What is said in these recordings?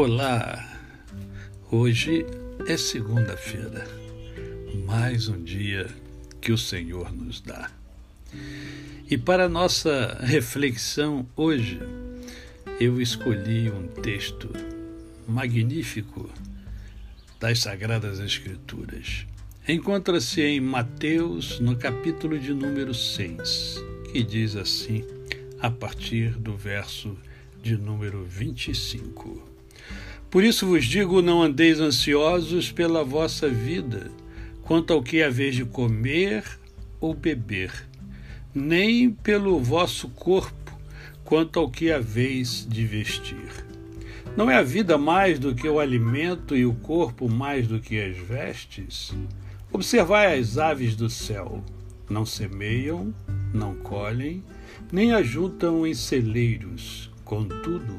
Olá! Hoje é segunda-feira, mais um dia que o Senhor nos dá. E para nossa reflexão hoje, eu escolhi um texto magnífico das Sagradas Escrituras. Encontra-se em Mateus, no capítulo de número 6, que diz assim, a partir do verso de número 25. Por isso vos digo: não andeis ansiosos pela vossa vida, quanto ao que haveis de comer ou beber, nem pelo vosso corpo, quanto ao que haveis de vestir. Não é a vida mais do que o alimento e o corpo mais do que as vestes? Observai as aves do céu: não semeiam, não colhem, nem ajuntam em celeiros, contudo,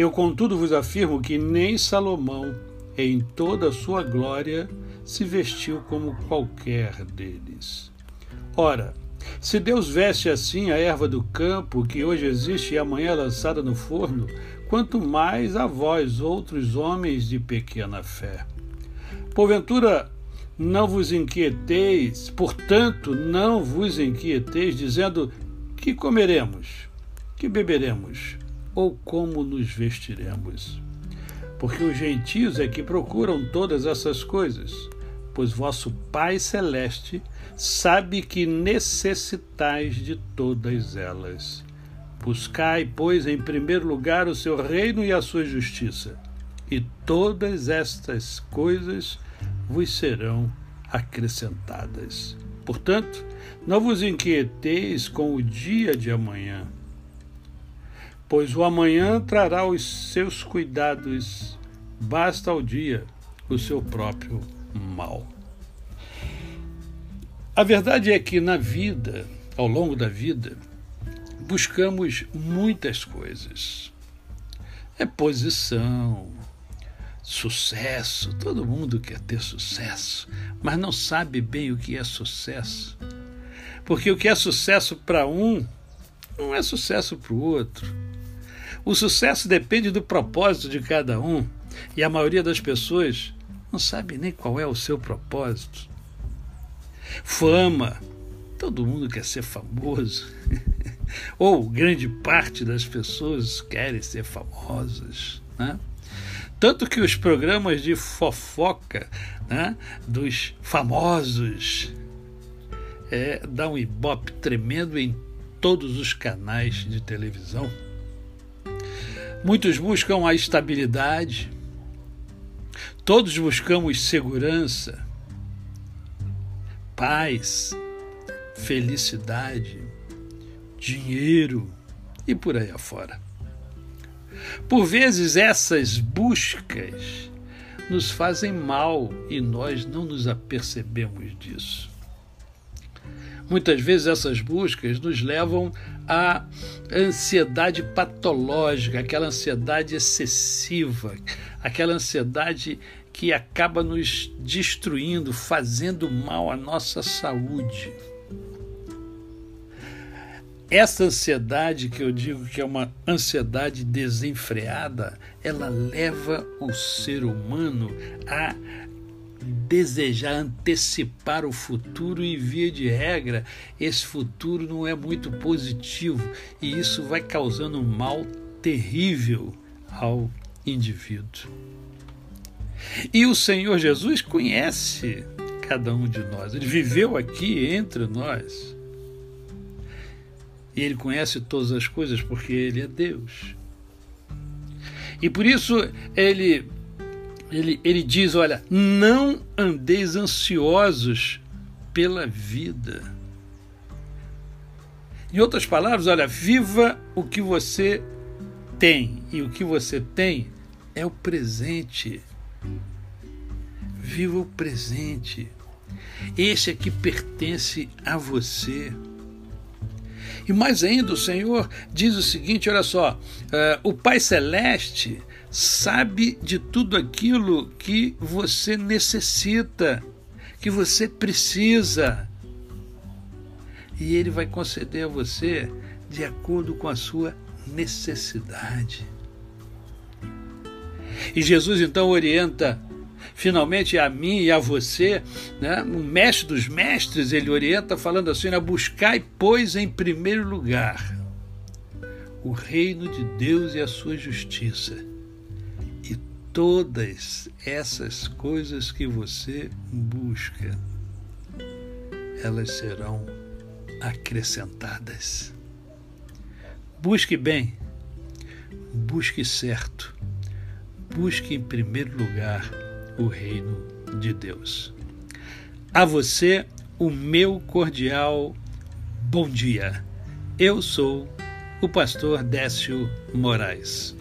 Eu, contudo, vos afirmo que nem Salomão, em toda a sua glória, se vestiu como qualquer deles. Ora, se Deus veste assim a erva do campo, que hoje existe e amanhã é lançada no forno, quanto mais a vós, outros homens de pequena fé. Porventura, não vos inquieteis, portanto, não vos inquieteis, dizendo: que comeremos, que beberemos, ou como nos vestiremos? Porque os gentios é que procuram todas essas coisas, pois vosso Pai Celeste sabe que necessitais de todas elas. Buscai, pois, em primeiro lugar o seu reino e a sua justiça, e todas estas coisas vos serão acrescentadas. Portanto, não vos inquieteis com o dia de amanhã pois o amanhã trará os seus cuidados, basta ao dia o seu próprio mal. A verdade é que na vida, ao longo da vida, buscamos muitas coisas. É posição, sucesso, todo mundo quer ter sucesso, mas não sabe bem o que é sucesso. Porque o que é sucesso para um não é sucesso para o outro. O sucesso depende do propósito de cada um e a maioria das pessoas não sabe nem qual é o seu propósito. Fama. Todo mundo quer ser famoso. Ou grande parte das pessoas querem ser famosas. Né? Tanto que os programas de fofoca né, dos famosos é, dá um ibope tremendo em todos os canais de televisão. Muitos buscam a estabilidade, todos buscamos segurança, paz, felicidade, dinheiro e por aí afora. Por vezes essas buscas nos fazem mal e nós não nos apercebemos disso. Muitas vezes essas buscas nos levam à ansiedade patológica, aquela ansiedade excessiva, aquela ansiedade que acaba nos destruindo, fazendo mal à nossa saúde. Essa ansiedade, que eu digo que é uma ansiedade desenfreada, ela leva o ser humano a desejar antecipar o futuro e, via de regra, esse futuro não é muito positivo e isso vai causando um mal terrível ao indivíduo. E o Senhor Jesus conhece cada um de nós, ele viveu aqui entre nós. E ele conhece todas as coisas porque ele é Deus. E por isso ele ele, ele diz: olha, não andeis ansiosos pela vida. Em outras palavras, olha, viva o que você tem. E o que você tem é o presente. Viva o presente. Esse aqui pertence a você. E mais ainda, o Senhor diz o seguinte: olha só, uh, o Pai Celeste sabe de tudo aquilo que você necessita, que você precisa. E Ele vai conceder a você de acordo com a sua necessidade. E Jesus então orienta finalmente a mim e a você, né? o mestre dos mestres, ele orienta falando assim: né? buscai, pois, em primeiro lugar o reino de Deus e a sua justiça. Todas essas coisas que você busca, elas serão acrescentadas. Busque bem, busque certo, busque em primeiro lugar o reino de Deus. A você, o meu cordial bom dia. Eu sou o pastor Décio Moraes.